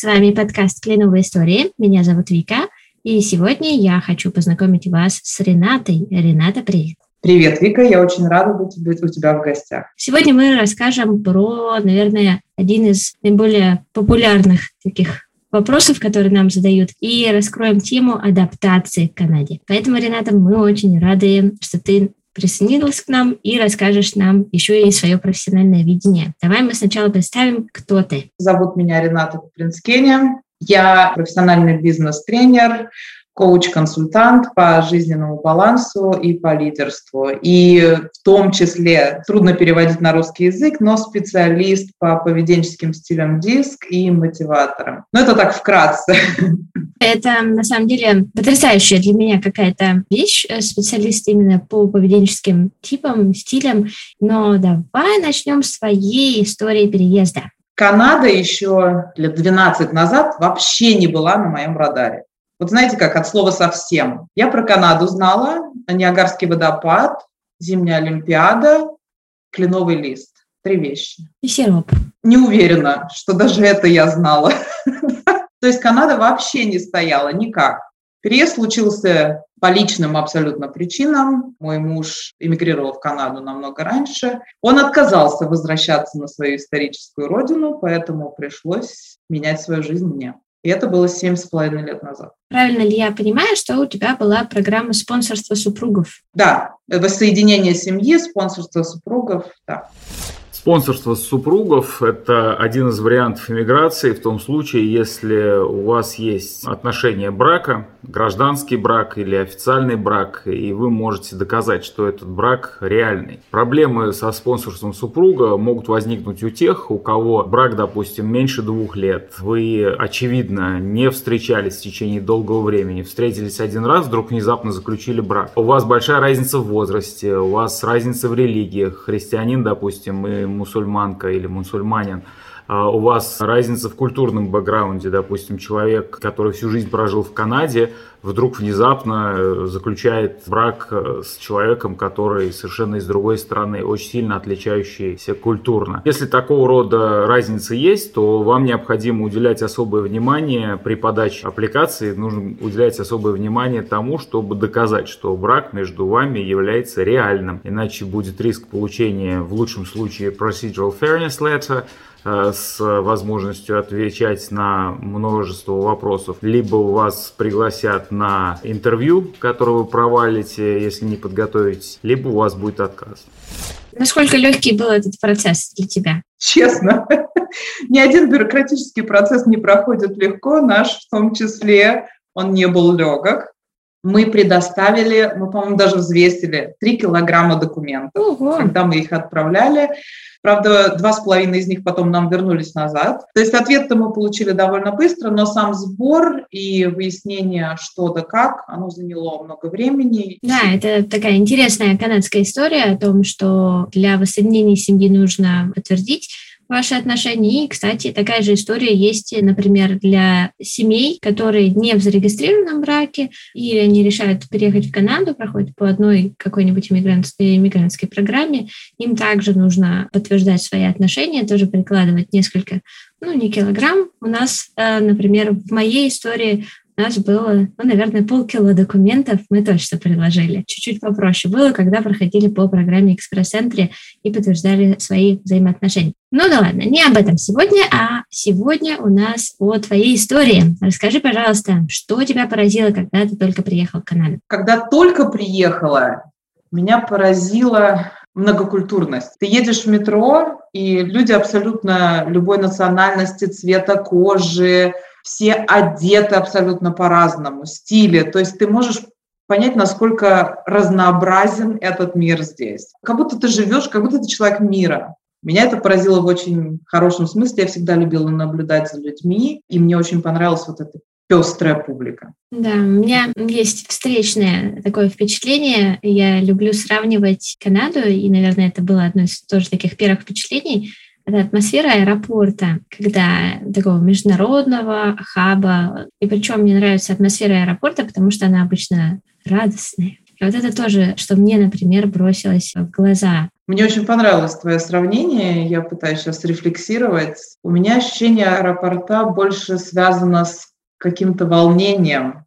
С вами подкаст «Кленовые истории». Меня зовут Вика, и сегодня я хочу познакомить вас с Ренатой. Рената, привет! Привет, Вика, я очень рада быть у тебя в гостях. Сегодня мы расскажем про, наверное, один из наиболее популярных таких вопросов, которые нам задают, и раскроем тему адаптации к Канаде. Поэтому, Рената, мы очень рады, что ты присоединилась к нам и расскажешь нам еще и свое профессиональное видение. Давай мы сначала представим, кто ты. Зовут меня Рената Куплинскеня. Я профессиональный бизнес-тренер, коуч-консультант по жизненному балансу и по лидерству. И в том числе, трудно переводить на русский язык, но специалист по поведенческим стилям диск и мотиваторам. Но это так вкратце. Это, на самом деле, потрясающая для меня какая-то вещь, э, специалист именно по поведенческим типам, стилям. Но давай начнем с твоей истории переезда. Канада еще лет 12 назад вообще не была на моем радаре. Вот знаете как, от слова совсем. Я про Канаду знала, Ниагарский водопад, Зимняя Олимпиада, Кленовый лист. Три вещи. И сироп. Не уверена, что даже это я знала. То есть Канада вообще не стояла никак. Переезд случился по личным абсолютно причинам. Мой муж эмигрировал в Канаду намного раньше. Он отказался возвращаться на свою историческую родину, поэтому пришлось менять свою жизнь мне. И это было семь с половиной лет назад. Правильно ли я понимаю, что у тебя была программа спонсорства супругов? Да, воссоединение семьи, спонсорство супругов, да. Спонсорство супругов – это один из вариантов иммиграции в том случае, если у вас есть отношения брака, гражданский брак или официальный брак, и вы можете доказать, что этот брак реальный. Проблемы со спонсорством супруга могут возникнуть у тех, у кого брак, допустим, меньше двух лет. Вы, очевидно, не встречались в течение долгого времени, встретились один раз, вдруг внезапно заключили брак. У вас большая разница в возрасте, у вас разница в религиях. Христианин, допустим, и мусульманка или мусульманин, а у вас разница в культурном бэкграунде, допустим, человек, который всю жизнь прожил в Канаде, вдруг внезапно э, заключает брак э, с человеком, который совершенно из другой страны, очень сильно отличающийся культурно. Если такого рода разница есть, то вам необходимо уделять особое внимание при подаче аппликации, нужно уделять особое внимание тому, чтобы доказать, что брак между вами является реальным. Иначе будет риск получения в лучшем случае procedural fairness letter, Э, с возможностью отвечать на множество вопросов. Либо вас пригласят на интервью, которое вы провалите, если не подготовитесь, либо у вас будет отказ. Насколько легкий был этот процесс для тебя? Честно, ни один бюрократический процесс не проходит легко, наш в том числе, он не был легок. Мы предоставили, мы, по-моему, даже взвесили 3 килограмма документов, Ого. когда мы их отправляли. Правда, два с половиной из них потом нам вернулись назад. То есть ответ-то мы получили довольно быстро, но сам сбор и выяснение, что да как, оно заняло много времени. Да, это такая интересная канадская история о том, что для воссоединения семьи нужно подтвердить ваши отношения. И, кстати, такая же история есть, например, для семей, которые не в зарегистрированном браке, или они решают переехать в Канаду, проходят по одной какой-нибудь иммигрантской, иммигрантской программе, им также нужно подтверждать свои отношения, тоже прикладывать несколько, ну, не килограмм. У нас, э, например, в моей истории нас было, ну, наверное, полкило документов мы точно приложили. Чуть-чуть попроще было, когда проходили по программе экспресс-центре и подтверждали свои взаимоотношения. Ну да ладно, не об этом сегодня, а сегодня у нас о твоей истории. Расскажи, пожалуйста, что тебя поразило, когда ты только приехал в Канаду? Когда только приехала, меня поразила многокультурность. Ты едешь в метро, и люди абсолютно любой национальности, цвета кожи, все одеты абсолютно по-разному, стиле. То есть ты можешь понять, насколько разнообразен этот мир здесь. Как будто ты живешь, как будто ты человек мира. Меня это поразило в очень хорошем смысле. Я всегда любила наблюдать за людьми, и мне очень понравилась вот эта пестрая публика. Да, у меня есть встречное такое впечатление. Я люблю сравнивать Канаду, и, наверное, это было одно из тоже таких первых впечатлений – это атмосфера аэропорта, когда такого международного хаба. И причем мне нравится атмосфера аэропорта, потому что она обычно радостная. И вот это тоже, что мне, например, бросилось в глаза. Мне очень понравилось твое сравнение, я пытаюсь сейчас рефлексировать. У меня ощущение аэропорта больше связано с каким-то волнением.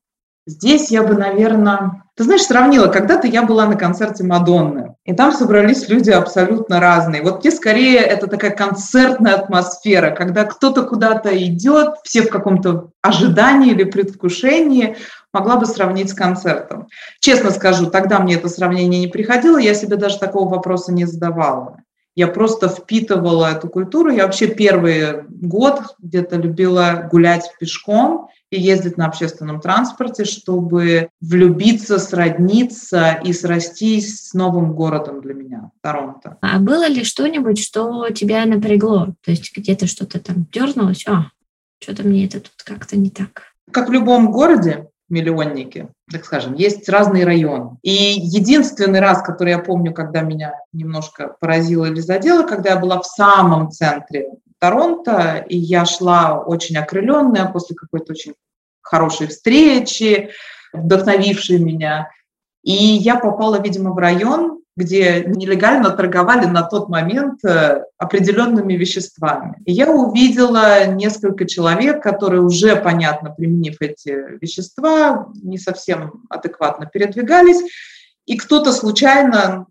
Здесь я бы, наверное, ты знаешь, сравнила, когда-то я была на концерте Мадонны, и там собрались люди абсолютно разные. Вот мне скорее это такая концертная атмосфера, когда кто-то куда-то идет, все в каком-то ожидании или предвкушении, могла бы сравнить с концертом. Честно скажу, тогда мне это сравнение не приходило, я себе даже такого вопроса не задавала. Я просто впитывала эту культуру. Я вообще первый год где-то любила гулять пешком и ездить на общественном транспорте, чтобы влюбиться, сродниться и срастись с новым городом для меня, Торонто. А было ли что-нибудь, что тебя напрягло? То есть где-то что-то там дернулось? А, что-то мне это тут как-то не так. Как в любом городе, миллионники, так скажем, есть разные районы. И единственный раз, который я помню, когда меня немножко поразило или задело, когда я была в самом центре Торонто, и я шла очень окрыленная после какой-то очень хорошей встречи, вдохновившей меня. И я попала, видимо, в район, где нелегально торговали на тот момент э, определенными веществами. И я увидела несколько человек, которые уже, понятно, применив эти вещества, не совсем адекватно передвигались, и кто-то случайно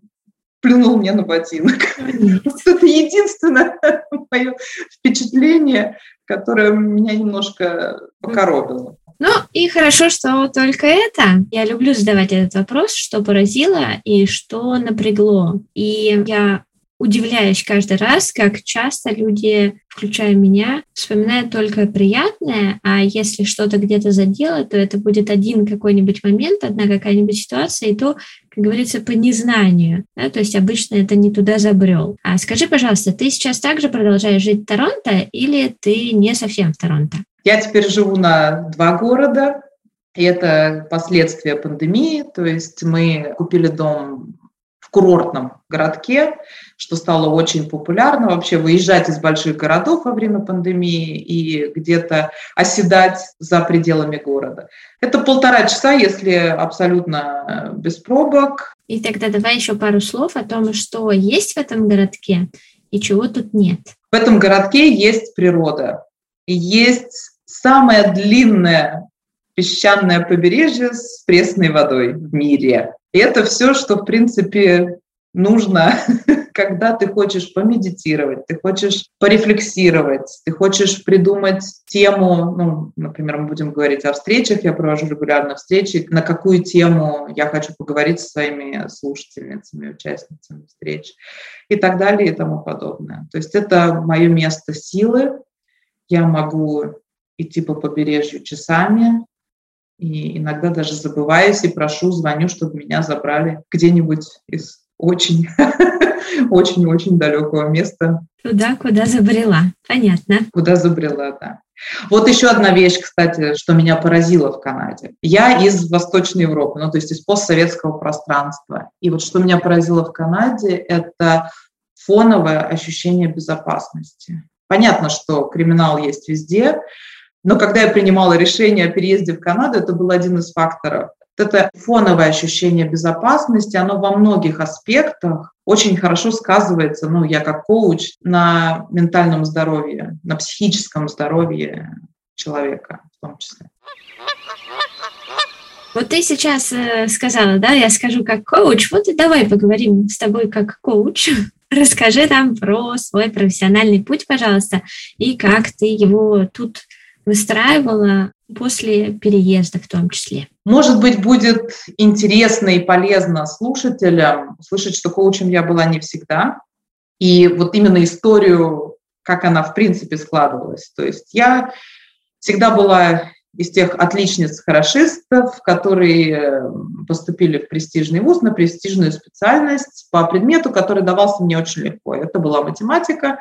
плюнул мне на ботинок. Это единственное мое впечатление, которое меня немножко покоробило. Ну и хорошо, что только это. Я люблю задавать этот вопрос, что поразило и что напрягло. И я удивляюсь каждый раз, как часто люди, включая меня, вспоминают только приятное, а если что-то где-то задело, то это будет один какой-нибудь момент, одна какая-нибудь ситуация, и то, как говорится, по незнанию. Да? То есть обычно это не туда забрел. А скажи, пожалуйста, ты сейчас также продолжаешь жить в Торонто или ты не совсем в Торонто? Я теперь живу на два города, и это последствия пандемии, то есть мы купили дом в курортном городке, что стало очень популярно вообще выезжать из больших городов во время пандемии и где-то оседать за пределами города. Это полтора часа, если абсолютно без пробок. И тогда давай еще пару слов о том, что есть в этом городке и чего тут нет. В этом городке есть природа. Есть самое длинное песчаное побережье с пресной водой в мире. И это все, что, в принципе, нужно, когда ты хочешь помедитировать, ты хочешь порефлексировать, ты хочешь придумать тему, ну, например, мы будем говорить о встречах, я провожу регулярно встречи, на какую тему я хочу поговорить со своими слушательницами, участницами встреч и так далее и тому подобное. То есть это мое место силы, я могу идти по побережью часами, и иногда даже забываюсь и прошу, звоню, чтобы меня забрали где-нибудь из очень, очень-очень далекого места. Туда, куда забрела. Понятно. Куда забрела, да. Вот еще одна вещь, кстати, что меня поразило в Канаде. Я из Восточной Европы, ну то есть из постсоветского пространства. И вот что меня поразило в Канаде, это фоновое ощущение безопасности. Понятно, что криминал есть везде, но когда я принимала решение о переезде в Канаду, это был один из факторов. Это фоновое ощущение безопасности, оно во многих аспектах очень хорошо сказывается, ну, я как коуч, на ментальном здоровье, на психическом здоровье человека в том числе. Вот ты сейчас э, сказала, да, я скажу как коуч, вот и давай поговорим с тобой как коуч. Расскажи нам про свой профессиональный путь, пожалуйста, и как ты его тут выстраивала после переезда в том числе. Может быть, будет интересно и полезно слушателям услышать, что коучем я была не всегда. И вот именно историю, как она в принципе складывалась. То есть я всегда была из тех отличниц-хорошистов, которые поступили в престижный вуз на престижную специальность по предмету, который давался мне очень легко. Это была математика.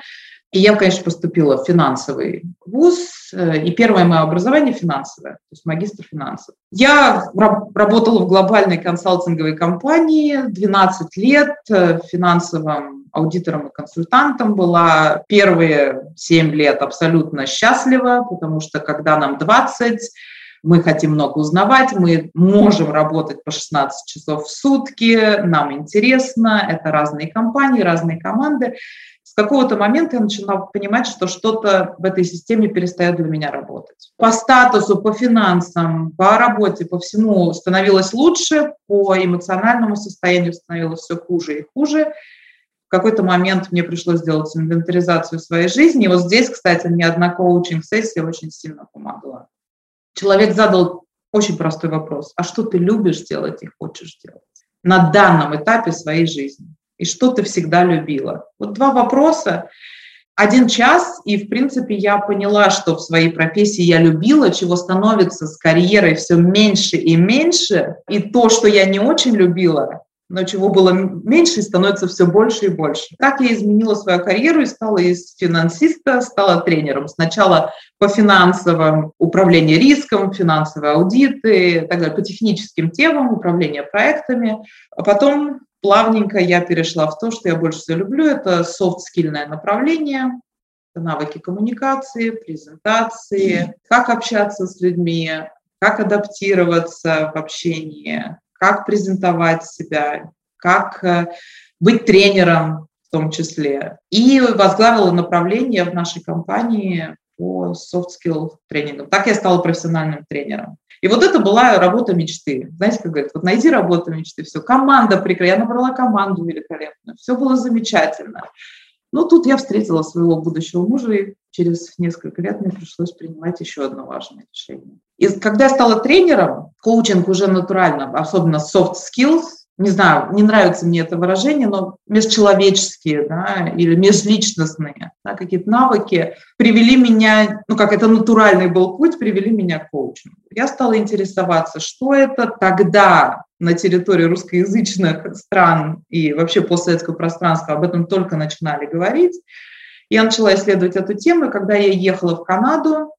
И я, конечно, поступила в финансовый вуз, э, и первое мое образование финансовое, то есть магистр финансов. Я работала в глобальной консалтинговой компании 12 лет, э, финансовым аудитором и консультантом была. Первые 7 лет абсолютно счастлива, потому что когда нам 20, мы хотим много узнавать, мы можем работать по 16 часов в сутки, нам интересно, это разные компании, разные команды. Какого-то момента я начала понимать, что что-то в этой системе перестает для меня работать. По статусу, по финансам, по работе, по всему становилось лучше, по эмоциональному состоянию становилось все хуже и хуже. В какой-то момент мне пришлось сделать инвентаризацию своей жизни. И вот здесь, кстати, мне одна коучинг-сессия очень сильно помогла. Человек задал очень простой вопрос. А что ты любишь делать и хочешь делать на данном этапе своей жизни? И что ты всегда любила? Вот два вопроса. Один час, и, в принципе, я поняла, что в своей профессии я любила, чего становится с карьерой все меньше и меньше. И то, что я не очень любила, но чего было меньше, становится все больше и больше. Так я изменила свою карьеру и стала из финансиста, стала тренером. Сначала по финансовым управлению риском, финансовые аудиты, так далее, по техническим темам, управление проектами. А потом плавненько я перешла в то, что я больше всего люблю. Это софт-скильное направление, навыки коммуникации, презентации, как общаться с людьми, как адаптироваться в общении, как презентовать себя, как э, быть тренером в том числе. И возглавила направление в нашей компании по soft skill тренингам. Так я стала профессиональным тренером. И вот это была работа мечты. Знаете, как говорят, вот найди работу мечты, все, команда прекрасная, я набрала команду великолепную, все было замечательно. Но тут я встретила своего будущего мужа, и через несколько лет мне пришлось принимать еще одно важное решение. И когда я стала тренером, коучинг уже натурально, особенно soft skills, не знаю, не нравится мне это выражение, но межчеловеческие да, или межличностные да, какие-то навыки привели меня, ну как это натуральный был путь, привели меня к коучингу. Я стала интересоваться, что это тогда на территории русскоязычных стран и вообще постсоветского пространства об этом только начинали говорить. Я начала исследовать эту тему, и когда я ехала в Канаду,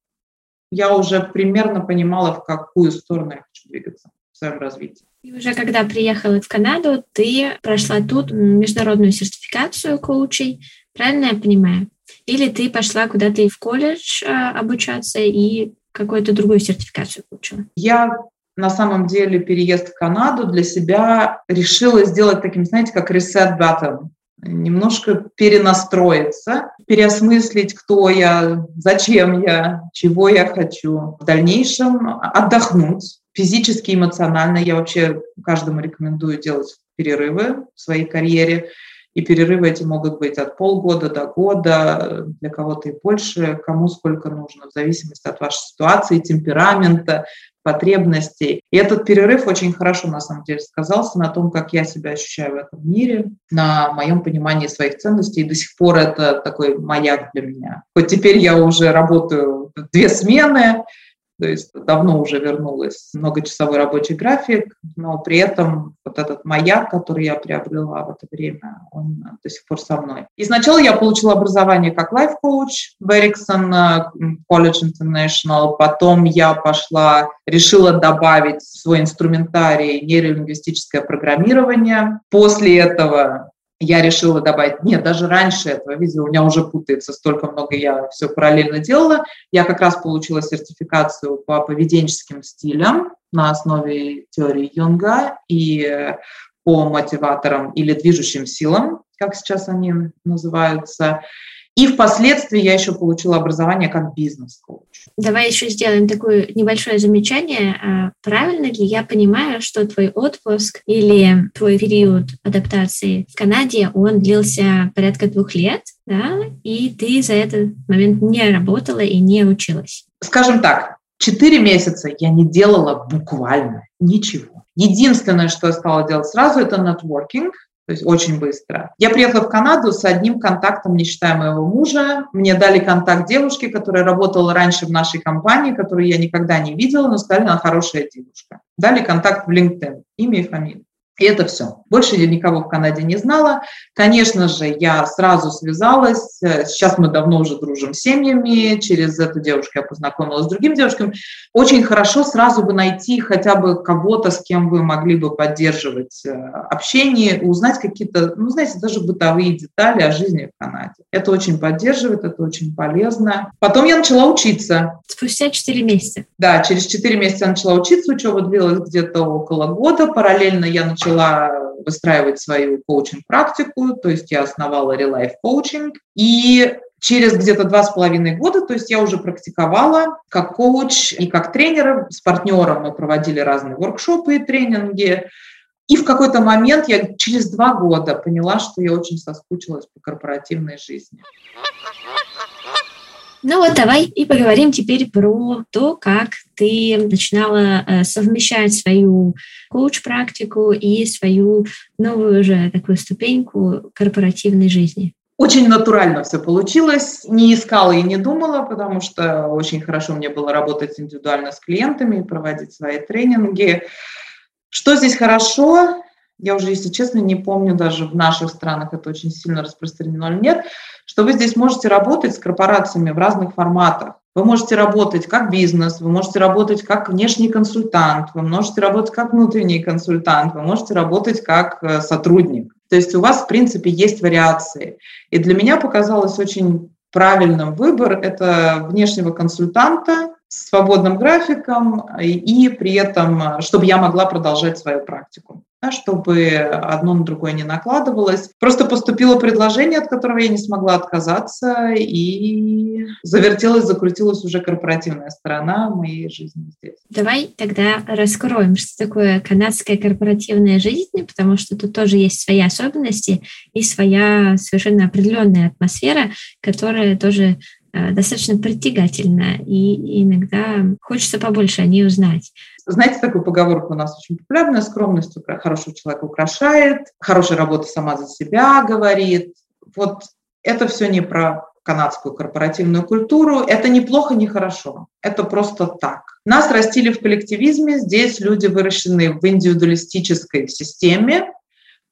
я уже примерно понимала, в какую сторону я хочу двигаться в своем развитии. И уже когда приехала в Канаду, ты прошла тут международную сертификацию коучей, правильно я понимаю? Или ты пошла куда-то и в колледж а, обучаться и какую-то другую сертификацию получила? Я на самом деле переезд в Канаду для себя решила сделать таким, знаете, как reset button немножко перенастроиться, переосмыслить, кто я, зачем я, чего я хочу. В дальнейшем отдохнуть физически, эмоционально. Я вообще каждому рекомендую делать перерывы в своей карьере. И перерывы эти могут быть от полгода до года, для кого-то и больше, кому сколько нужно, в зависимости от вашей ситуации, темперамента, потребностей. И этот перерыв очень хорошо, на самом деле, сказался на том, как я себя ощущаю в этом мире, на моем понимании своих ценностей. И до сих пор это такой маяк для меня. Хоть теперь я уже работаю две смены, то есть давно уже вернулась многочасовой рабочий график, но при этом вот этот маяк, который я приобрела в это время, он до сих пор со мной. И сначала я получила образование как лайф-коуч в Ericsson College International, потом я пошла, решила добавить в свой инструментарий нейролингвистическое программирование. После этого я решила добавить, нет, даже раньше этого, видите, у меня уже путается, столько много я все параллельно делала. Я как раз получила сертификацию по поведенческим стилям на основе теории Юнга и по мотиваторам или движущим силам, как сейчас они называются. И впоследствии я еще получила образование как бизнес-коуч. Давай еще сделаем такое небольшое замечание. А правильно ли я понимаю, что твой отпуск или твой период адаптации в Канаде, он длился порядка двух лет, да, и ты за этот момент не работала и не училась? Скажем так, четыре месяца я не делала буквально ничего. Единственное, что я стала делать сразу, это нетворкинг, то есть очень быстро. Я приехала в Канаду с одним контактом, не считая моего мужа. Мне дали контакт девушки, которая работала раньше в нашей компании, которую я никогда не видела, но сказали, она хорошая девушка. Дали контакт в LinkedIn, имя и фамилия. И это все. Больше я никого в Канаде не знала. Конечно же, я сразу связалась. Сейчас мы давно уже дружим с семьями. Через эту девушку я познакомилась с другими девушками. Очень хорошо сразу бы найти хотя бы кого-то, с кем вы могли бы поддерживать э, общение, узнать какие-то, ну, знаете, даже бытовые детали о жизни в Канаде. Это очень поддерживает, это очень полезно. Потом я начала учиться. Спустя 4 месяца. Да, через 4 месяца я начала учиться. Учеба длилась где-то около года. Параллельно я начала начала выстраивать свою коучинг-практику, то есть я основала Relife Coaching, и через где-то два с половиной года, то есть я уже практиковала как коуч и как тренер. С партнером мы проводили разные воркшопы и тренинги. И в какой-то момент я через два года поняла, что я очень соскучилась по корпоративной жизни. Ну вот давай и поговорим теперь про то, как ты начинала э, совмещать свою коуч-практику и свою новую уже такую ступеньку корпоративной жизни. Очень натурально все получилось. Не искала и не думала, потому что очень хорошо мне было работать индивидуально с клиентами проводить свои тренинги. Что здесь хорошо? Я уже, если честно, не помню даже в наших странах это очень сильно распространено или нет, что вы здесь можете работать с корпорациями в разных форматах. Вы можете работать как бизнес, вы можете работать как внешний консультант, вы можете работать как внутренний консультант, вы можете работать как э, сотрудник. То есть у вас, в принципе, есть вариации. И для меня показалось очень правильным выбор – это внешнего консультанта с свободным графиком и при этом, э, чтобы я могла продолжать свою практику чтобы одно на другое не накладывалось. Просто поступило предложение, от которого я не смогла отказаться, и завертелась, закрутилась уже корпоративная сторона моей жизни здесь. Давай тогда раскроем, что такое канадская корпоративная жизнь, потому что тут тоже есть свои особенности и своя совершенно определенная атмосфера, которая тоже достаточно притягательна, и иногда хочется побольше о ней узнать. Знаете, такую поговорку у нас очень популярная, скромность хорошего человека украшает, хорошая работа сама за себя говорит. Вот это все не про канадскую корпоративную культуру. Это неплохо, не хорошо. Это просто так. Нас растили в коллективизме. Здесь люди выращены в индивидуалистической системе,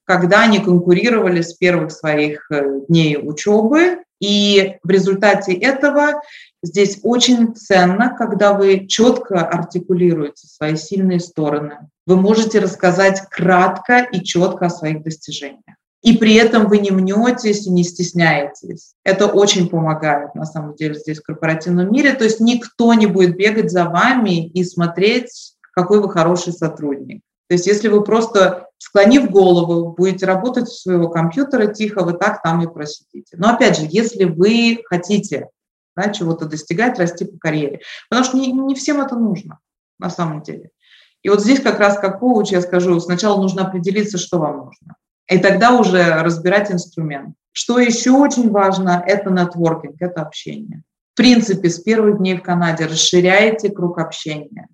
когда они конкурировали с первых своих э, дней учебы. И в результате этого Здесь очень ценно, когда вы четко артикулируете свои сильные стороны. Вы можете рассказать кратко и четко о своих достижениях. И при этом вы не мнетесь и не стесняетесь. Это очень помогает, на самом деле, здесь в корпоративном мире. То есть никто не будет бегать за вами и смотреть, какой вы хороший сотрудник. То есть если вы просто, склонив голову, будете работать у своего компьютера тихо, вы так там и просидите. Но опять же, если вы хотите да, чего-то достигать, расти по карьере. Потому что не, не всем это нужно на самом деле. И вот здесь как раз как коуч я скажу, сначала нужно определиться, что вам нужно. И тогда уже разбирать инструмент. Что еще очень важно, это нетворкинг, это общение. В принципе, с первых дней в Канаде расширяйте круг общения.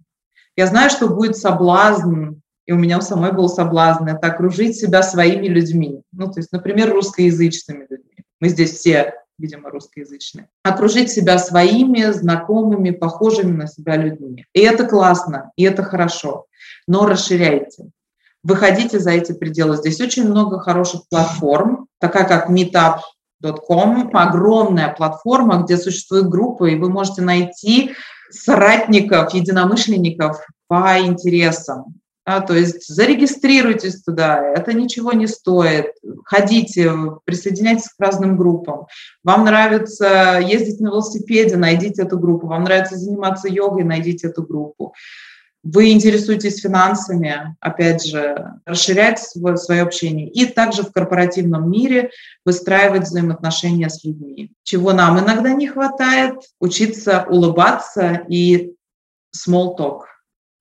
Я знаю, что будет соблазн, и у меня у самой был соблазн, это окружить себя своими людьми. Ну, то есть, например, русскоязычными людьми. Мы здесь все видимо, русскоязычные. Окружить себя своими, знакомыми, похожими на себя людьми. И это классно, и это хорошо. Но расширяйте. Выходите за эти пределы. Здесь очень много хороших платформ, такая как meetup.com, огромная платформа, где существуют группы, и вы можете найти соратников, единомышленников по интересам. Да, то есть зарегистрируйтесь туда, это ничего не стоит. Ходите, присоединяйтесь к разным группам. Вам нравится ездить на велосипеде, найдите эту группу. Вам нравится заниматься йогой, найдите эту группу. Вы интересуетесь финансами, опять же, расширять свое, свое общение. И также в корпоративном мире выстраивать взаимоотношения с людьми. Чего нам иногда не хватает, учиться улыбаться и small talk –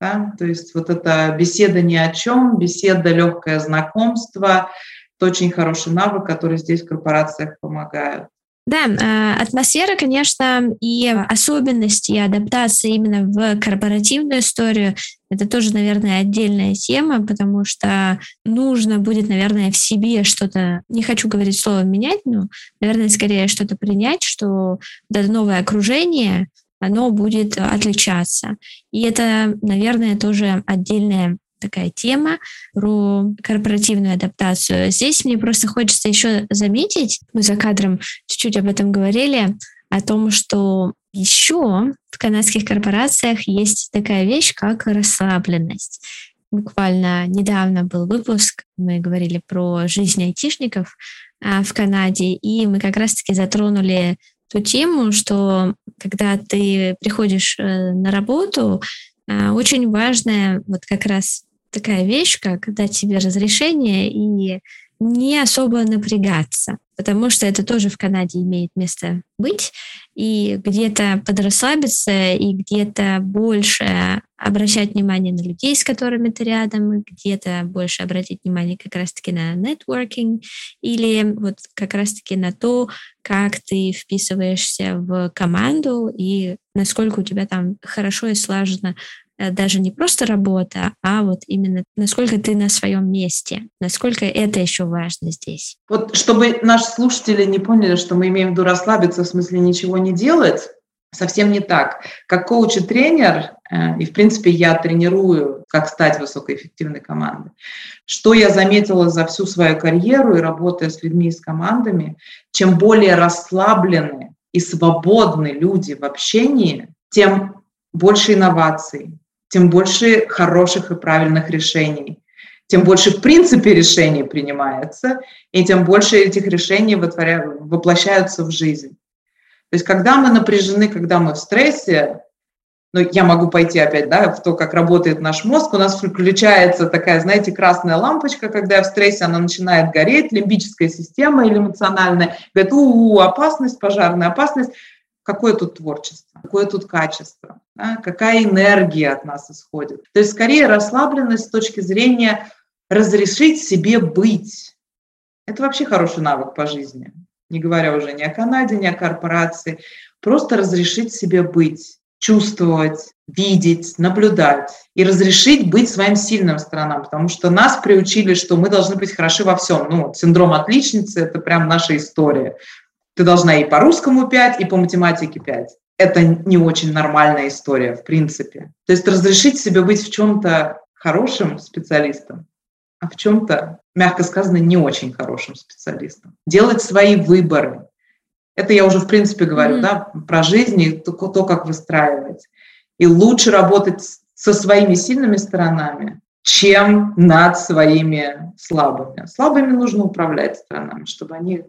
да? То есть вот эта беседа ни о чем, беседа, легкое знакомство, это очень хороший навык, который здесь в корпорациях помогает. Да, э, атмосфера, конечно, и особенности и адаптация именно в корпоративную историю, это тоже, наверное, отдельная тема, потому что нужно будет, наверное, в себе что-то, не хочу говорить слово менять, но, наверное, скорее что-то принять, что это новое окружение, оно будет отличаться. И это, наверное, тоже отдельная такая тема про корпоративную адаптацию. Здесь мне просто хочется еще заметить, мы за кадром чуть-чуть об этом говорили, о том, что еще в канадских корпорациях есть такая вещь, как расслабленность. Буквально недавно был выпуск, мы говорили про жизнь айтишников а, в Канаде, и мы как раз-таки затронули ту тему, что когда ты приходишь э, на работу, а, очень важная вот как раз такая вещь, как дать себе разрешение и не особо напрягаться, потому что это тоже в Канаде имеет место быть, и где-то подрасслабиться, и где-то больше обращать внимание на людей, с которыми ты рядом, где-то больше обратить внимание как раз-таки на нетворкинг, или вот как раз-таки на то, как ты вписываешься в команду и насколько у тебя там хорошо и слаженно даже не просто работа, а вот именно насколько ты на своем месте, насколько это еще важно здесь. Вот чтобы наши слушатели не поняли, что мы имеем в виду расслабиться, в смысле ничего не делать, совсем не так. Как коуч и тренер, э, и в принципе я тренирую, как стать высокоэффективной командой, что я заметила за всю свою карьеру и работая с людьми и с командами, чем более расслаблены и свободны люди в общении, тем больше инноваций, тем больше хороших и правильных решений, тем больше в принципе решений принимается, и тем больше этих решений воплощаются в жизнь. То есть когда мы напряжены, когда мы в стрессе, ну, я могу пойти опять да, в то, как работает наш мозг, у нас включается такая, знаете, красная лампочка, когда я в стрессе, она начинает гореть, лимбическая система или эмоциональная, говорит, у, -у опасность, пожарная опасность, какое тут творчество, какое тут качество, да, какая энергия от нас исходит. То есть скорее расслабленность с точки зрения разрешить себе быть. Это вообще хороший навык по жизни, не говоря уже ни о Канаде, ни о корпорации. Просто разрешить себе быть, чувствовать, видеть, наблюдать и разрешить быть своим сильным сторонам, потому что нас приучили, что мы должны быть хороши во всем. Ну, синдром отличницы – это прям наша история. Ты должна и по русскому 5, и по математике 5. Это не очень нормальная история, в принципе. То есть разрешить себе быть в чем-то хорошим специалистом, а в чем-то, мягко сказано, не очень хорошим специалистом. Делать свои выборы. Это я уже, в принципе, говорю, mm-hmm. да, про жизнь и то, то, как выстраивать. И лучше работать со своими сильными сторонами, чем над своими слабыми. Слабыми нужно управлять сторонами, чтобы они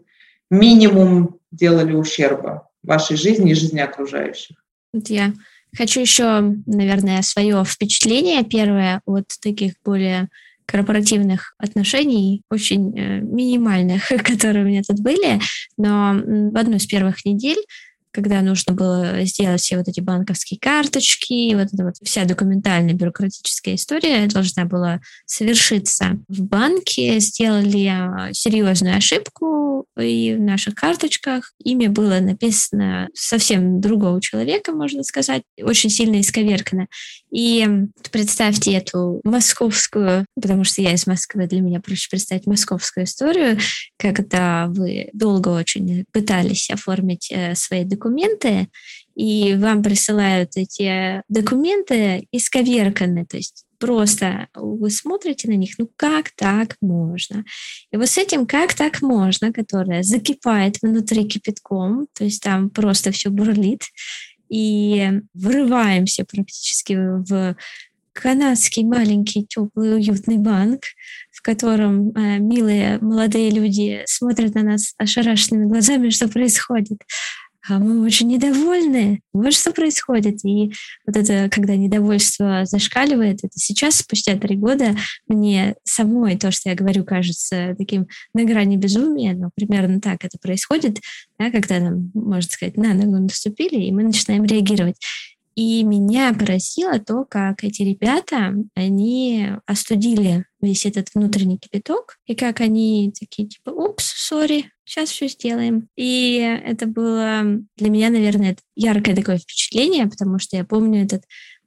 минимум делали ущерба вашей жизни и жизни окружающих. Я хочу еще, наверное, свое впечатление первое от таких более корпоративных отношений, очень э, минимальных, которые у меня тут были, но в одну из первых недель когда нужно было сделать все вот эти банковские карточки, вот эта вот вся документальная бюрократическая история должна была совершиться в банке. Сделали а, серьезную ошибку, и в наших карточках имя было написано совсем другого человека, можно сказать, очень сильно исковеркано. И представьте эту московскую, потому что я из Москвы, для меня проще представить московскую историю, когда вы долго очень пытались оформить э, свои документы, документы, и вам присылают эти документы исковерканы, то есть просто вы смотрите на них, ну как так можно? И вот с этим как так можно, которое закипает внутри кипятком, то есть там просто все бурлит, и врываемся практически в канадский маленький теплый уютный банк, в котором э, милые молодые люди смотрят на нас ошарашенными глазами, что происходит а мы очень недовольны. Вот что происходит. И вот это, когда недовольство зашкаливает, это сейчас, спустя три года, мне самой то, что я говорю, кажется таким на грани безумия, но примерно так это происходит, да, когда нам, можно сказать, на ногу наступили, и мы начинаем реагировать. И меня поразило то, как эти ребята, они остудили весь этот внутренний кипяток, и как они такие, типа, упс, сори, сейчас все сделаем. И это было для меня, наверное, яркое такое впечатление, потому что я помню этот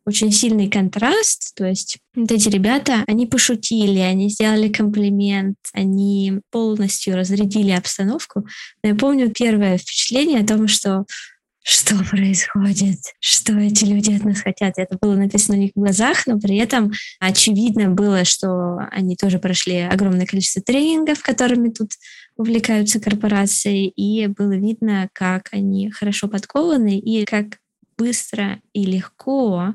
очень сильный контраст, то есть вот эти ребята, они пошутили, они сделали комплимент, они полностью разрядили обстановку. Но я помню первое впечатление о том, что что происходит, что эти люди от нас хотят. Это было написано у них в глазах, но при этом очевидно было, что они тоже прошли огромное количество тренингов, которыми тут увлекаются корпорации, и было видно, как они хорошо подкованы и как быстро и легко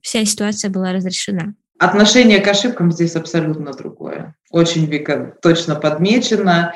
вся ситуация была разрешена. Отношение к ошибкам здесь абсолютно другое. Очень Вика точно подмечено.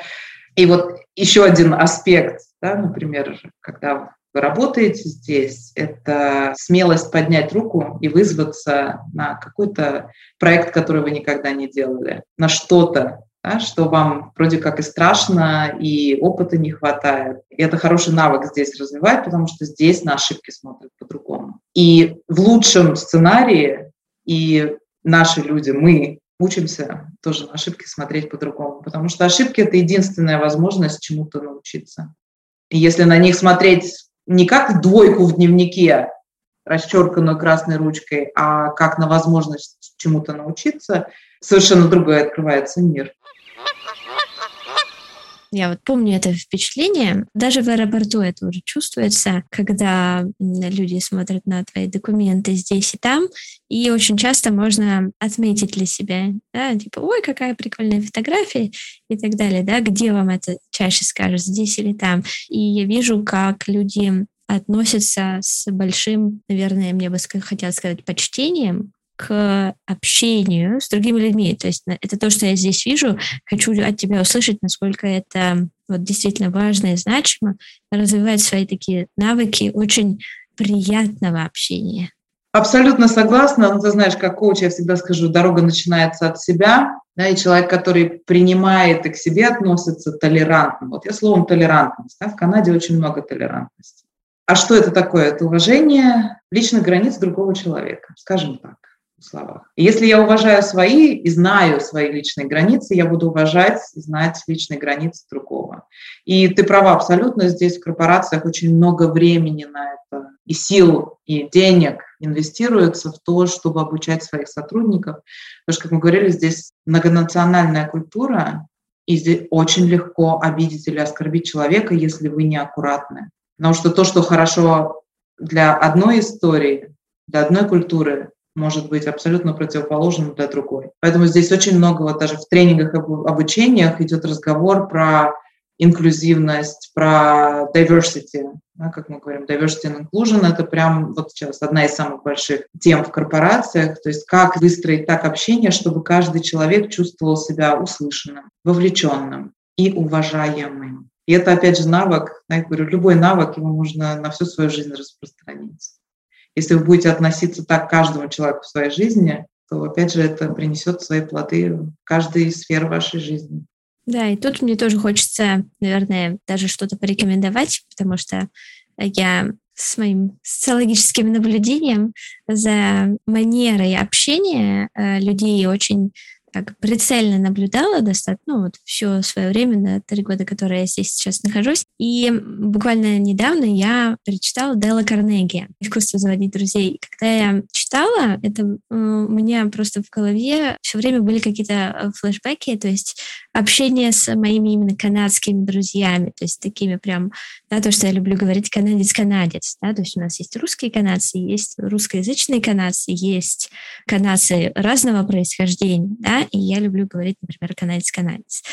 И вот еще один аспект, да, например, когда вы работаете здесь, это смелость поднять руку и вызваться на какой-то проект, который вы никогда не делали, на что-то, да, что вам вроде как и страшно, и опыта не хватает. И это хороший навык здесь развивать, потому что здесь на ошибки смотрят по-другому. И в лучшем сценарии и наши люди, мы учимся тоже на ошибки смотреть по-другому, потому что ошибки – это единственная возможность чему-то научиться. И если на них смотреть не как двойку в дневнике, расчерканную красной ручкой, а как на возможность чему-то научиться, совершенно другой открывается мир. Я вот помню это впечатление. Даже в аэропорту это уже чувствуется, когда люди смотрят на твои документы здесь и там, и очень часто можно отметить для себя, да, типа, ой, какая прикольная фотография и так далее, да, где вам это чаще скажут, здесь или там. И я вижу, как люди относятся с большим, наверное, мне бы хотела сказать, почтением к общению с другими людьми. То есть это то, что я здесь вижу. Хочу от тебя услышать, насколько это вот действительно важно и значимо, развивать свои такие навыки очень приятного общения. Абсолютно согласна. Ну, ты знаешь, как коуч я всегда скажу, дорога начинается от себя, да, и человек, который принимает и к себе относится толерантно. Вот я словом толерантность. Да, в Канаде очень много толерантности. А что это такое? Это уважение личных границ другого человека, скажем так словах. Если я уважаю свои и знаю свои личные границы, я буду уважать и знать личные границы другого. И ты права абсолютно, здесь в корпорациях очень много времени на это, и сил, и денег инвестируется в то, чтобы обучать своих сотрудников. Потому что, как мы говорили, здесь многонациональная культура, и здесь очень легко обидеть или оскорбить человека, если вы неаккуратны. Потому что то, что хорошо для одной истории, для одной культуры, может быть абсолютно противоположным для другой. Поэтому здесь очень много, вот даже в тренингах, обучениях идет разговор про инклюзивность, про diversity, да, как мы говорим, diversity and inclusion, это прям вот сейчас одна из самых больших тем в корпорациях, то есть как выстроить так общение, чтобы каждый человек чувствовал себя услышанным, вовлеченным и уважаемым. И это, опять же, навык, я говорю, любой навык, его можно на всю свою жизнь распространить. Если вы будете относиться так к каждому человеку в своей жизни, то, опять же, это принесет свои плоды в каждой сфере вашей жизни. Да, и тут мне тоже хочется, наверное, даже что-то порекомендовать, потому что я с моим социологическим наблюдением за манерой общения э, людей очень так прицельно наблюдала достаточно, ну, вот все свое время, на три года, которые я здесь сейчас нахожусь. И буквально недавно я перечитала Делла Карнеги «Искусство заводить друзей». Когда я читала, это у меня просто в голове все время были какие-то э, флешбеки, то есть общение с моими именно канадскими друзьями, то есть такими прям, да, то, что я люблю говорить канадец-канадец, да, то есть у нас есть русские канадцы, есть русскоязычные канадцы, есть канадцы разного происхождения, да, и я люблю говорить, например, канадец-канадец.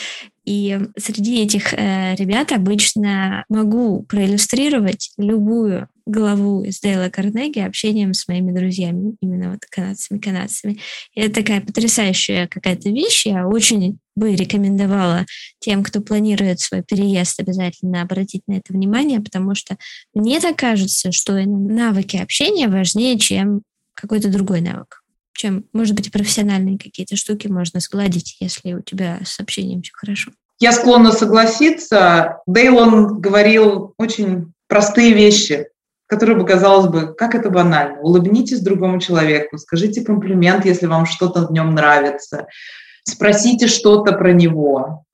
И среди этих э, ребят обычно могу проиллюстрировать любую главу из Дейла Карнеги общением с моими друзьями, именно вот канадцами-канадцами. Это такая потрясающая какая-то вещь. Я очень бы рекомендовала тем, кто планирует свой переезд, обязательно обратить на это внимание, потому что мне так кажется, что навыки общения важнее, чем какой-то другой навык чем, может быть, профессиональные какие-то штуки можно сгладить, если у тебя с общением все хорошо. Я склонна согласиться. Дейлон говорил очень простые вещи, которые бы, казалось бы, как это банально. Улыбнитесь другому человеку, скажите комплимент, если вам что-то в нем нравится, спросите что-то про него.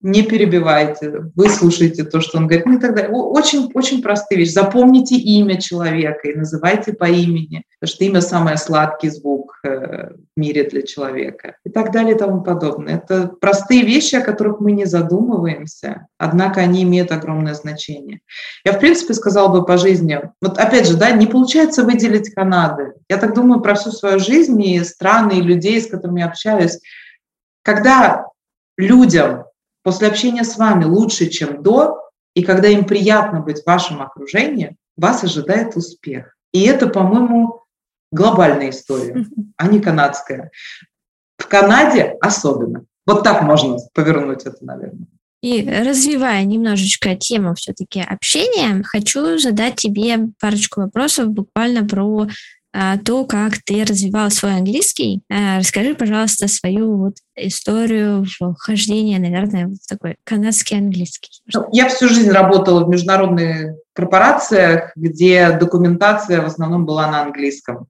Не перебивайте, выслушайте то, что он говорит, ну и так далее. Очень, очень простые вещи. Запомните имя человека и называйте по имени, потому что имя самый сладкий звук э, в мире для человека и так далее и тому подобное. Это простые вещи, о которых мы не задумываемся, однако они имеют огромное значение. Я, в принципе, сказала бы по жизни, вот опять же, да, не получается выделить Канады. Я так думаю про всю свою жизнь и страны, и людей, с которыми я общаюсь. Когда людям после общения с вами лучше, чем до, и когда им приятно быть в вашем окружении, вас ожидает успех. И это, по-моему, глобальная история, а не канадская. В Канаде особенно. Вот так можно повернуть это, наверное. И развивая немножечко тему все-таки общения, хочу задать тебе парочку вопросов буквально про то, как ты развивал свой английский. А, расскажи, пожалуйста, свою вот историю вхождения, наверное, в такой канадский английский. Ну, я всю жизнь работала в международных корпорациях, где документация в основном была на английском.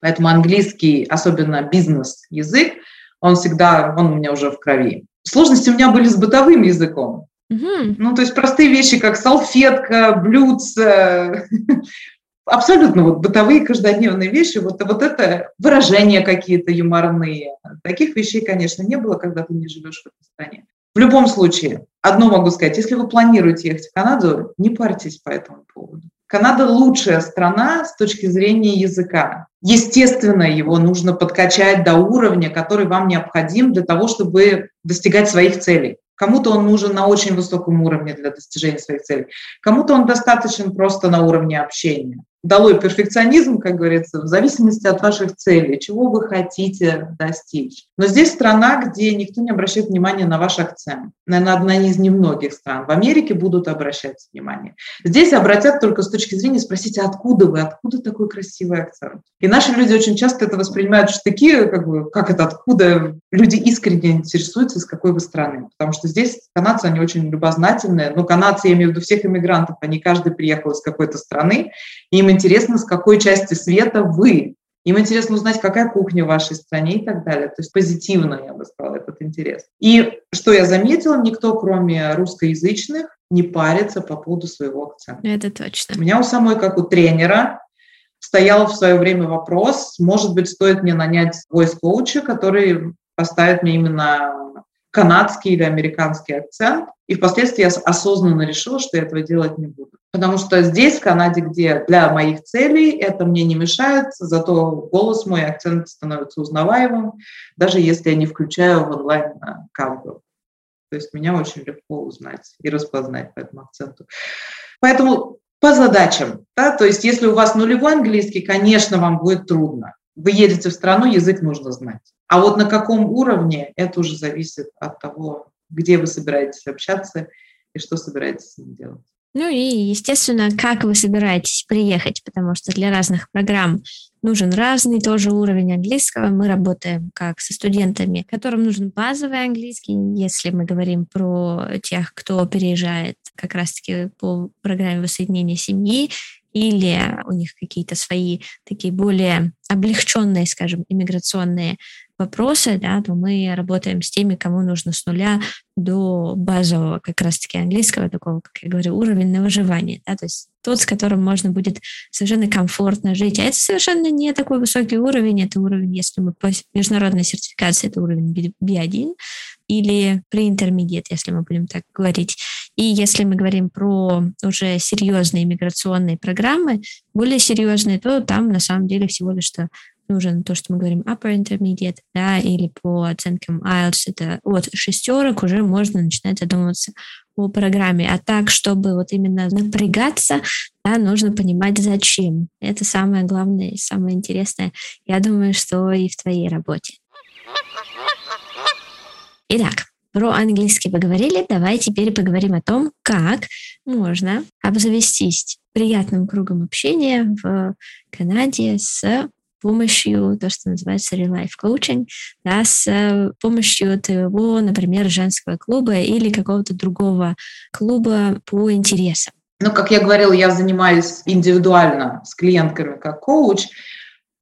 Поэтому английский, особенно бизнес-язык, он всегда, он у меня уже в крови. Сложности у меня были с бытовым языком. Угу. Ну, то есть простые вещи, как салфетка, блюдце, абсолютно вот бытовые каждодневные вещи, вот, вот это выражения какие-то юморные. Таких вещей, конечно, не было, когда ты не живешь в этой стране. В любом случае, одно могу сказать, если вы планируете ехать в Канаду, не парьтесь по этому поводу. Канада лучшая страна с точки зрения языка. Естественно, его нужно подкачать до уровня, который вам необходим для того, чтобы достигать своих целей. Кому-то он нужен на очень высоком уровне для достижения своих целей, кому-то он достаточен просто на уровне общения долой перфекционизм, как говорится, в зависимости от ваших целей, чего вы хотите достичь. Но здесь страна, где никто не обращает внимания на ваш акцент. Наверное, одна из немногих стран. В Америке будут обращать внимание. Здесь обратят только с точки зрения спросить, а откуда вы, откуда такой красивый акцент? И наши люди очень часто это воспринимают, что такие, как бы, как это, откуда люди искренне интересуются, из какой вы страны. Потому что здесь канадцы, они очень любознательные. Ну, канадцы, я имею в виду всех иммигрантов, они каждый приехал из какой-то страны, им интересно, с какой части света вы. Им интересно узнать, какая кухня в вашей стране и так далее. То есть позитивно, я бы сказала, этот интерес. И что я заметила, никто, кроме русскоязычных, не парится по поводу своего акцента. Это точно. У меня у самой, как у тренера, стоял в свое время вопрос, может быть, стоит мне нанять voice-коуча, который поставит мне именно канадский или американский акцент. И впоследствии я осознанно решила, что я этого делать не буду. Потому что здесь, в Канаде, где для моих целей это мне не мешает, зато голос мой, акцент становится узнаваемым, даже если я не включаю в онлайн камеру. То есть меня очень легко узнать и распознать по этому акценту. Поэтому по задачам. Да? То есть если у вас нулевой английский, конечно, вам будет трудно. Вы едете в страну, язык нужно знать. А вот на каком уровне, это уже зависит от того, где вы собираетесь общаться и что собираетесь с ним делать. Ну и, естественно, как вы собираетесь приехать, потому что для разных программ нужен разный тоже уровень английского. Мы работаем как со студентами, которым нужен базовый английский, если мы говорим про тех, кто переезжает как раз-таки по программе воссоединения семьи, или у них какие-то свои такие более облегченные, скажем, иммиграционные вопросы, да, то мы работаем с теми, кому нужно с нуля до базового как раз-таки английского, такого, как я говорю, уровень на выживание, да, то есть тот, с которым можно будет совершенно комфортно жить. А это совершенно не такой высокий уровень, это уровень, если мы по международной сертификации, это уровень B1 или pre-intermediate, если мы будем так говорить. И если мы говорим про уже серьезные миграционные программы, более серьезные, то там на самом деле всего лишь что нужен то, что мы говорим upper intermediate, да, или по оценкам IELTS это от шестерок уже можно начинать задумываться о программе. А так, чтобы вот именно напрягаться, да, нужно понимать, зачем. Это самое главное и самое интересное. Я думаю, что и в твоей работе. Итак, про английский поговорили, давай теперь поговорим о том, как можно обзавестись приятным кругом общения в Канаде с помощью то, что называется real life coaching, да, с помощью твоего, например, женского клуба или какого-то другого клуба по интересам. Ну, как я говорила, я занимаюсь индивидуально с клиентками как коуч.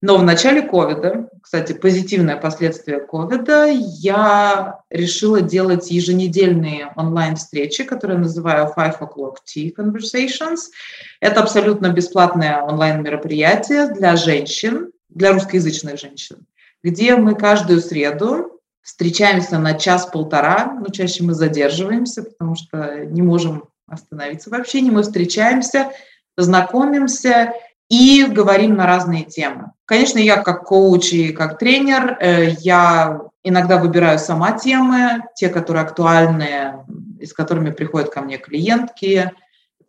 Но в начале ковида, кстати, позитивное последствие ковида, я решила делать еженедельные онлайн-встречи, которые называю Five O'Clock Tea Conversations. Это абсолютно бесплатное онлайн-мероприятие для женщин, для русскоязычных женщин, где мы каждую среду встречаемся на час-полтора, но чаще мы задерживаемся, потому что не можем остановиться в общении. Мы встречаемся, знакомимся и говорим на разные темы. Конечно, я как коуч и как тренер, э, я иногда выбираю сама темы, те, которые актуальны, и с которыми приходят ко мне клиентки.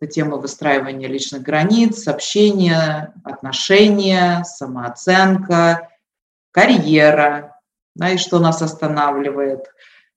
Это темы выстраивания личных границ, общения, отношения, самооценка, карьера, да, и что нас останавливает,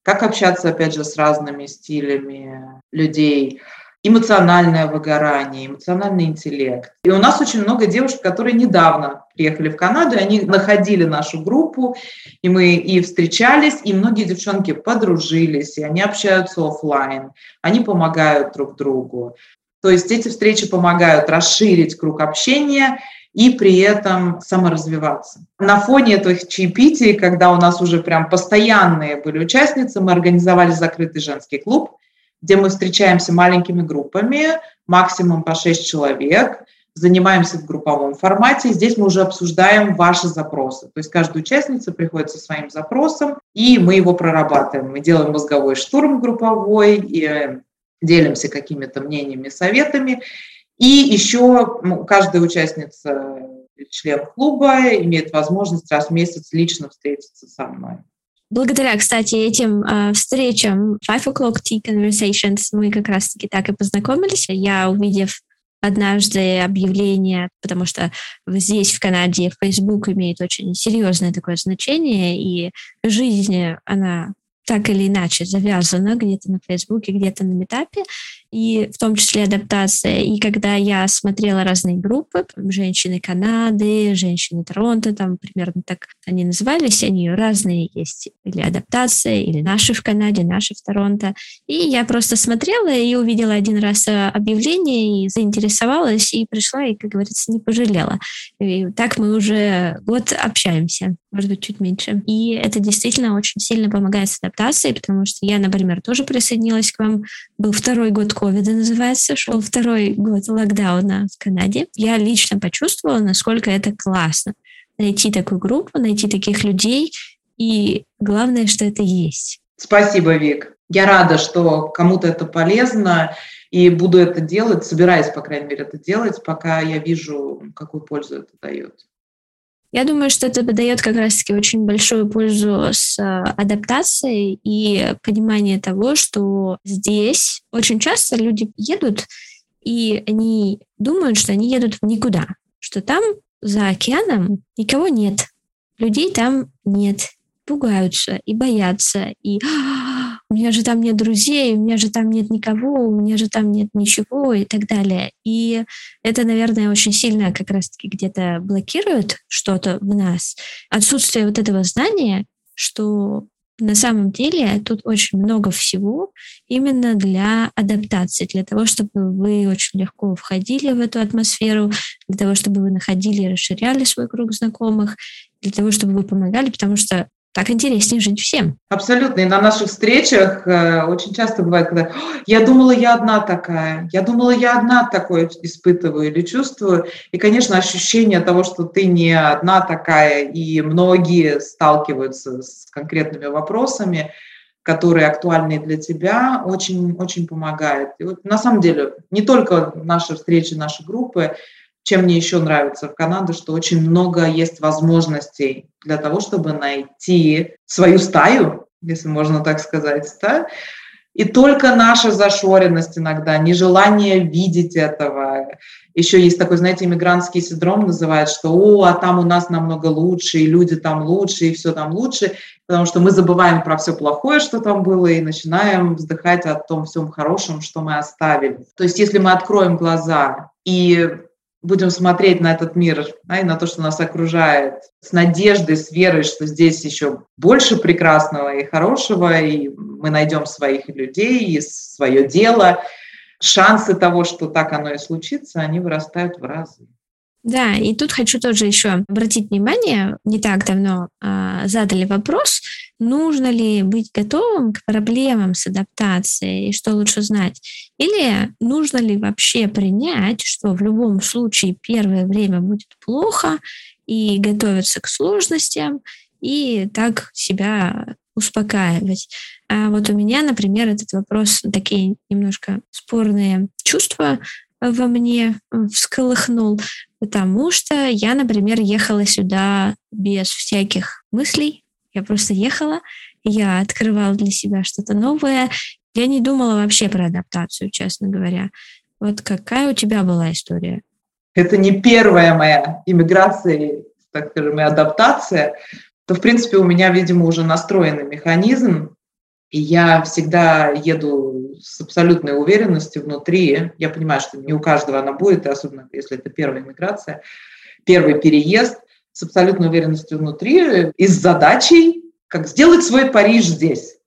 как общаться, опять же, с разными стилями людей – эмоциональное выгорание, эмоциональный интеллект. И у нас очень много девушек, которые недавно приехали в Канаду, и они находили нашу группу, и мы и встречались, и многие девчонки подружились, и они общаются офлайн, они помогают друг другу. То есть эти встречи помогают расширить круг общения и при этом саморазвиваться. На фоне этих чаепитий, когда у нас уже прям постоянные были участницы, мы организовали закрытый женский клуб, где мы встречаемся маленькими группами, максимум по 6 человек, занимаемся в групповом формате. Здесь мы уже обсуждаем ваши запросы. То есть каждая участница приходит со своим запросом, и мы его прорабатываем. Мы делаем мозговой штурм групповой, и э, делимся какими-то мнениями, советами. И еще каждая участница, член клуба, имеет возможность раз в месяц лично встретиться со мной. Благодаря, кстати, этим э, встречам Five O'Clock Tea Conversations мы как раз-таки так и познакомились. Я, увидев однажды объявление, потому что здесь, в Канаде, Facebook имеет очень серьезное такое значение, и жизнь, она так или иначе завязана где-то на Фейсбуке, где-то на метапе, и в том числе адаптация. И когда я смотрела разные группы, женщины Канады, женщины Торонто, там примерно так они назывались, они разные есть, или адаптация, или наши в Канаде, наши в Торонто. И я просто смотрела и увидела один раз э, объявление, и заинтересовалась, и пришла, и, как говорится, не пожалела. И так мы уже год общаемся, может быть, чуть меньше. И это действительно очень сильно помогает с адаптацией, потому что я, например, тоже присоединилась к вам, был второй год ковида называется, шел второй год локдауна в Канаде. Я лично почувствовала, насколько это классно. Найти такую группу, найти таких людей, и главное, что это есть. Спасибо, Вик. Я рада, что кому-то это полезно, и буду это делать, собираюсь, по крайней мере, это делать, пока я вижу, какую пользу это дает. Я думаю, что это дает как раз-таки очень большую пользу с э, адаптацией и понимание того, что здесь очень часто люди едут, и они думают, что они едут в никуда, что там за океаном никого нет, людей там нет, пугаются и боятся, и у меня же там нет друзей, у меня же там нет никого, у меня же там нет ничего и так далее. И это, наверное, очень сильно как раз-таки где-то блокирует что-то в нас. Отсутствие вот этого знания, что на самом деле тут очень много всего именно для адаптации, для того, чтобы вы очень легко входили в эту атмосферу, для того, чтобы вы находили и расширяли свой круг знакомых, для того, чтобы вы помогали, потому что так интереснее жить всем. Абсолютно. И на наших встречах э, очень часто бывает, когда я думала, я одна такая, я думала, я одна такое испытываю или чувствую. И, конечно, ощущение того, что ты не одна такая, и многие сталкиваются с конкретными вопросами, которые актуальны для тебя, очень, очень помогает. И вот на самом деле не только наши встречи, наши группы, чем мне еще нравится в Канаде, что очень много есть возможностей для того, чтобы найти свою стаю, если можно так сказать, да? И только наша зашоренность иногда, нежелание видеть этого. Еще есть такой, знаете, иммигрантский синдром называют, что «О, а там у нас намного лучше, и люди там лучше, и все там лучше», потому что мы забываем про все плохое, что там было, и начинаем вздыхать о том всем хорошем, что мы оставили. То есть если мы откроем глаза и будем смотреть на этот мир да, и на то, что нас окружает, с надеждой, с верой, что здесь еще больше прекрасного и хорошего, и мы найдем своих людей и свое дело, шансы того, что так оно и случится, они вырастают в разы. Да, и тут хочу тоже еще обратить внимание, не так давно э, задали вопрос, нужно ли быть готовым к проблемам с адаптацией и что лучше знать, или нужно ли вообще принять, что в любом случае первое время будет плохо и готовиться к сложностям, и так себя успокаивать. А вот у меня, например, этот вопрос такие немножко спорные чувства во мне всколыхнул, потому что я, например, ехала сюда без всяких мыслей. Я просто ехала, я открывала для себя что-то новое. Я не думала вообще про адаптацию, честно говоря. Вот какая у тебя была история? Это не первая моя иммиграция, так скажем, и адаптация. То, в принципе, у меня, видимо, уже настроенный механизм, и я всегда еду с абсолютной уверенностью внутри. Я понимаю, что не у каждого она будет, особенно если это первая иммиграция, первый переезд, с абсолютной уверенностью внутри и с задачей, как сделать свой Париж здесь.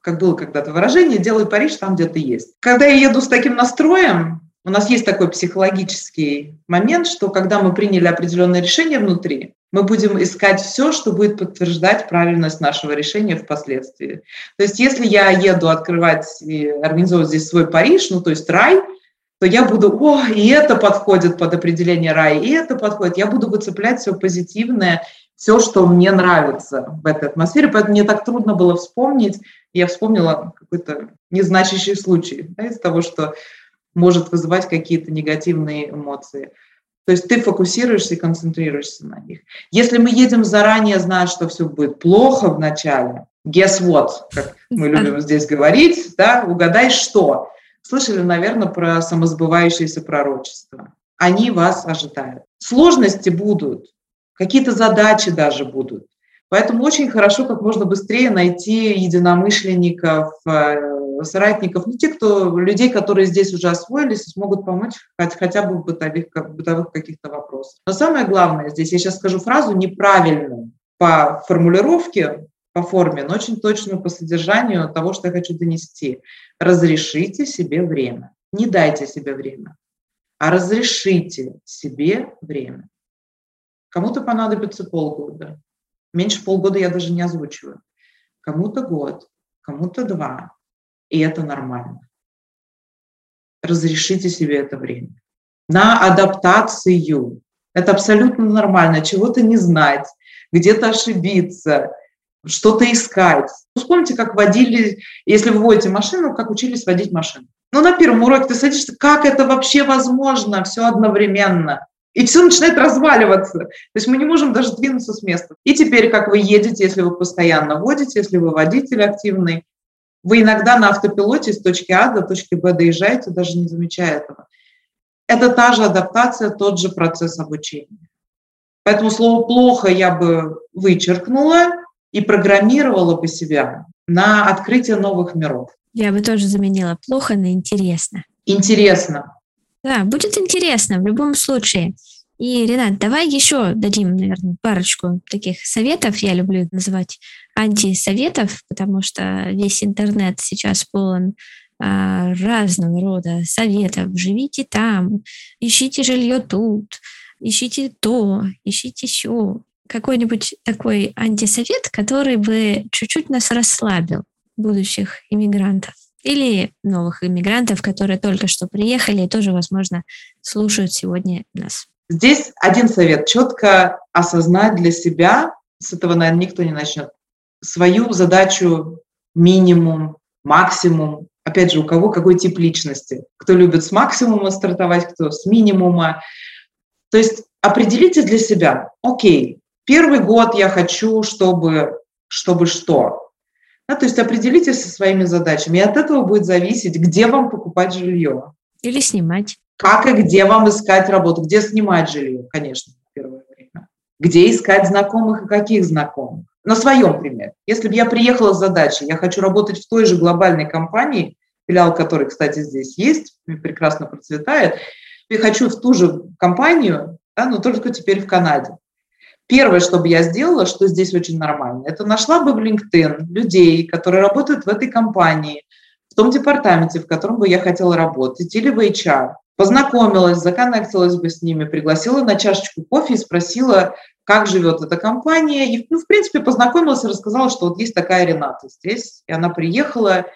Как было когда-то выражение, делай Париж там, где ты есть. Когда я еду с таким настроем, у нас есть такой психологический момент, что когда мы приняли определенное решение внутри, мы будем искать все, что будет подтверждать правильность нашего решения впоследствии. То есть если я еду открывать и организовывать здесь свой Париж, ну то есть рай, то я буду, о, и это подходит под определение рая, и это подходит. Я буду выцеплять все позитивное, все, что мне нравится в этой атмосфере. Поэтому мне так трудно было вспомнить. Я вспомнила какой-то незначащий случай да, из того, что может вызывать какие-то негативные эмоции. То есть ты фокусируешься и концентрируешься на них. Если мы едем заранее, зная, что все будет плохо в начале, guess what, как мы любим здесь говорить, да, угадай что. Слышали, наверное, про самосбывающееся пророчество. Они вас ожидают. Сложности будут, какие-то задачи даже будут. Поэтому очень хорошо как можно быстрее найти единомышленников, э, соратников, ну, те, кто, людей, которые здесь уже освоились смогут помочь хотя бы в бытовых, бытовых каких-то вопросах. Но самое главное здесь, я сейчас скажу фразу неправильную по формулировке, по форме, но очень точную по содержанию того, что я хочу донести. Разрешите себе время. Не дайте себе время, а разрешите себе время. Кому-то понадобится полгода. Меньше полгода я даже не озвучиваю. Кому-то год, кому-то два, и это нормально. Разрешите себе это время. На адаптацию. Это абсолютно нормально. Чего-то не знать, где-то ошибиться, что-то искать. Вспомните, как водили, если вы водите машину, как учились водить машину. Ну, на первом уроке ты садишься, как это вообще возможно, все одновременно. И все начинает разваливаться. То есть мы не можем даже двинуться с места. И теперь, как вы едете, если вы постоянно водите, если вы водитель активный, вы иногда на автопилоте с точки А до точки Б доезжаете, даже не замечая этого. Это та же адаптация, тот же процесс обучения. Поэтому слово «плохо» я бы вычеркнула и программировала бы себя на открытие новых миров. Я бы тоже заменила «плохо» на «интересно». Интересно. Да, будет интересно в любом случае. И, Ренат, давай еще дадим, наверное, парочку таких советов. Я люблю называть антисоветов, потому что весь интернет сейчас полон а, разного рода советов. Живите там, ищите жилье тут, ищите то, ищите все. Какой-нибудь такой антисовет, который бы чуть-чуть нас расслабил, будущих иммигрантов. Или новых иммигрантов, которые только что приехали и тоже, возможно, слушают сегодня нас. Здесь один совет. Четко осознать для себя, с этого, наверное, никто не начнет, свою задачу минимум, максимум. Опять же, у кого какой тип личности. Кто любит с максимума стартовать, кто с минимума. То есть определите для себя, окей, первый год я хочу, чтобы, чтобы что. Да, то есть определитесь со своими задачами. И от этого будет зависеть, где вам покупать жилье. Или снимать. Как и где вам искать работу, где снимать жилье, конечно, в первое время. Где искать знакомых и каких знакомых. На своем примере. Если бы я приехала с задачей, я хочу работать в той же глобальной компании, филиал которой, кстати, здесь есть, прекрасно процветает, я хочу в ту же компанию, да, но только теперь в Канаде. Первое, что бы я сделала, что здесь очень нормально, это нашла бы в LinkedIn людей, которые работают в этой компании, в том департаменте, в котором бы я хотела работать, или в HR, познакомилась, законнектилась бы с ними, пригласила на чашечку кофе и спросила, как живет эта компания. И, ну, в принципе, познакомилась и рассказала, что вот есть такая Рената здесь. И она приехала,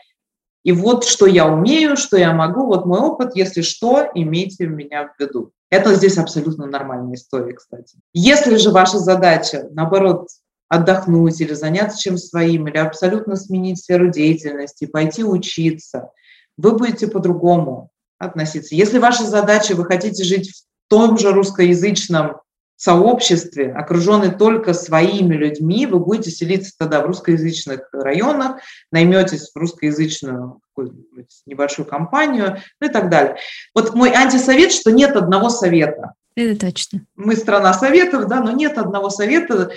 и вот что я умею, что я могу, вот мой опыт, если что, имейте меня в виду. Это здесь абсолютно нормальная история, кстати. Если же ваша задача, наоборот, отдохнуть или заняться чем своим, или абсолютно сменить сферу деятельности, пойти учиться, вы будете по-другому относиться. Если ваша задача, вы хотите жить в том же русскоязычном сообществе, окруженный только своими людьми, вы будете селиться тогда в русскоязычных районах, найметесь в русскоязычную небольшую компанию, ну и так далее. Вот мой антисовет, что нет одного совета. Это точно. Мы страна советов, да, но нет одного совета,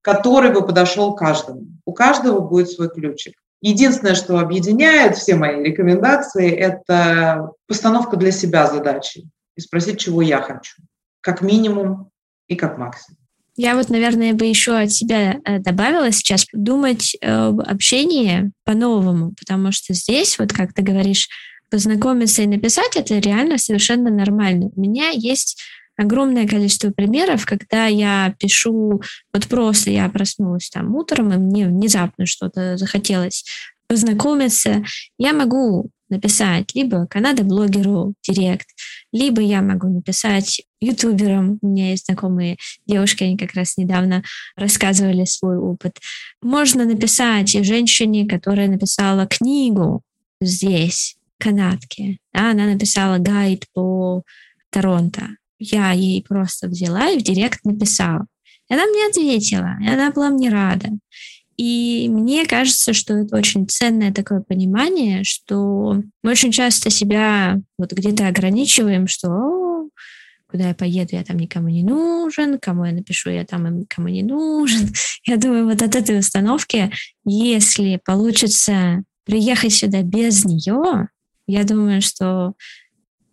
который бы подошел каждому. У каждого будет свой ключик. Единственное, что объединяет все мои рекомендации, это постановка для себя задачи и спросить, чего я хочу. Как минимум и как максимум. Я вот, наверное, бы еще от себя э, добавила сейчас думать об общении по-новому, потому что здесь, вот как ты говоришь, познакомиться и написать, это реально совершенно нормально. У меня есть огромное количество примеров, когда я пишу, вот просто я проснулась там утром, и мне внезапно что-то захотелось познакомиться, я могу написать либо Канада-блогеру директ, либо я могу написать ютуберам. У меня есть знакомые девушки, они как раз недавно рассказывали свой опыт. Можно написать женщине, которая написала книгу здесь, канадке. Да, она написала гайд по Торонто я ей просто взяла и в директ написала. И она мне ответила, и она была мне рада. И мне кажется, что это очень ценное такое понимание, что мы очень часто себя вот где-то ограничиваем, что куда я поеду, я там никому не нужен, кому я напишу, я там никому не нужен. Я думаю, вот от этой установки, если получится приехать сюда без нее, я думаю, что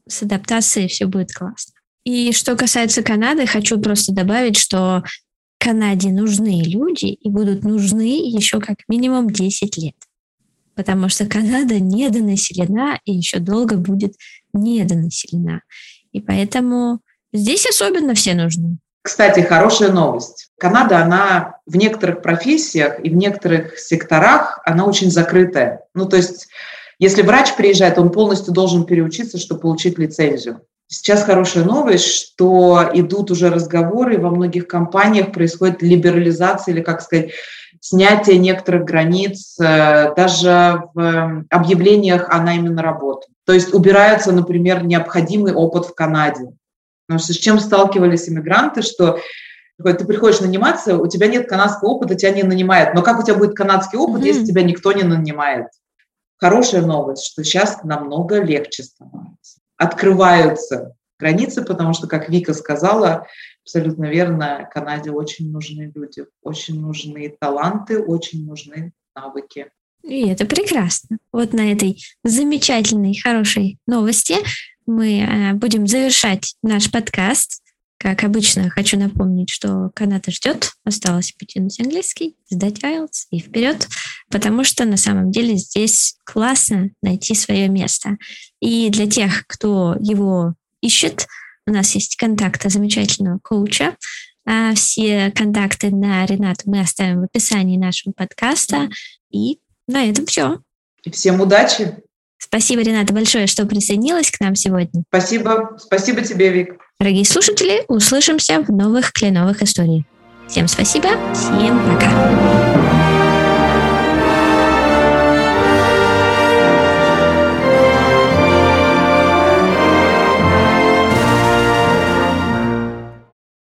с адаптацией все будет классно. И что касается Канады, хочу просто добавить, что Канаде нужны люди и будут нужны еще как минимум 10 лет. Потому что Канада недонаселена и еще долго будет недонаселена. И поэтому здесь особенно все нужны. Кстати, хорошая новость. Канада, она в некоторых профессиях и в некоторых секторах, она очень закрытая. Ну, то есть, если врач приезжает, он полностью должен переучиться, чтобы получить лицензию. Сейчас хорошая новость, что идут уже разговоры, во многих компаниях происходит либерализация или, как сказать, снятие некоторых границ, э, даже в эм, объявлениях о найме на работу. То есть убирается, например, необходимый опыт в Канаде. Потому что с чем сталкивались иммигранты, что ты приходишь наниматься, у тебя нет канадского опыта, тебя не нанимают. Но как у тебя будет канадский опыт, mm-hmm. если тебя никто не нанимает? Хорошая новость, что сейчас намного легче становится открываются границы, потому что, как Вика сказала, абсолютно верно, Канаде очень нужны люди, очень нужны таланты, очень нужны навыки. И это прекрасно. Вот на этой замечательной, хорошей новости мы э, будем завершать наш подкаст. Как обычно, хочу напомнить, что Канада ждет. Осталось потянуть английский, сдать IELTS и вперед, потому что на самом деле здесь классно найти свое место. И для тех, кто его ищет, у нас есть контакты замечательного коуча. А все контакты на Ренату мы оставим в описании нашего подкаста. И на этом все. И всем удачи! Спасибо, Рената, большое, что присоединилась к нам сегодня. Спасибо. Спасибо тебе, Вик. Дорогие слушатели, услышимся в новых кленовых историях. Всем спасибо, всем пока.